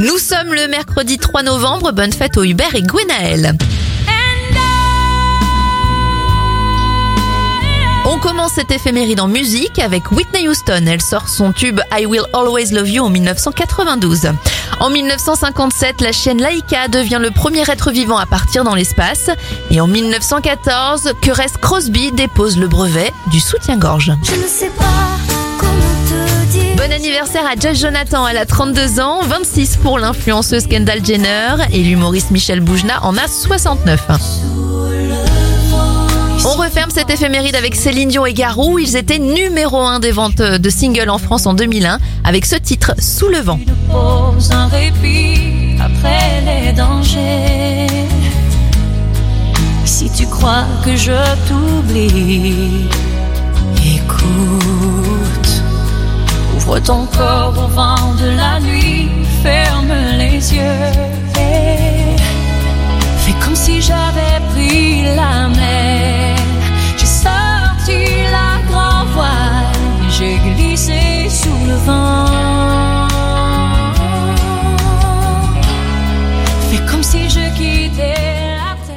Nous sommes le mercredi 3 novembre. Bonne fête au Hubert et Gwenaël. On commence cette éphéméride en musique avec Whitney Houston. Elle sort son tube I Will Always Love You en 1992. En 1957, la chaîne Laika devient le premier être vivant à partir dans l'espace. Et en 1914, Keres Crosby dépose le brevet du soutien-gorge. Je ne sais pas. Bon anniversaire à Josh Jonathan, elle a 32 ans, 26 pour l'influenceuse Kendall Jenner et l'humoriste Michel Boujna en a 69. On referme cette éphéméride avec Céline Dion et Garou. Ils étaient numéro 1 des ventes de singles en France en 2001 avec ce titre Sous le vent. Si tu crois que je t'oublie. Ton corps au vent de la nuit, ferme les yeux. Et fais comme si j'avais pris la mer. J'ai sorti la grand voile, j'ai glissé sous le vent. Fais comme si je quittais.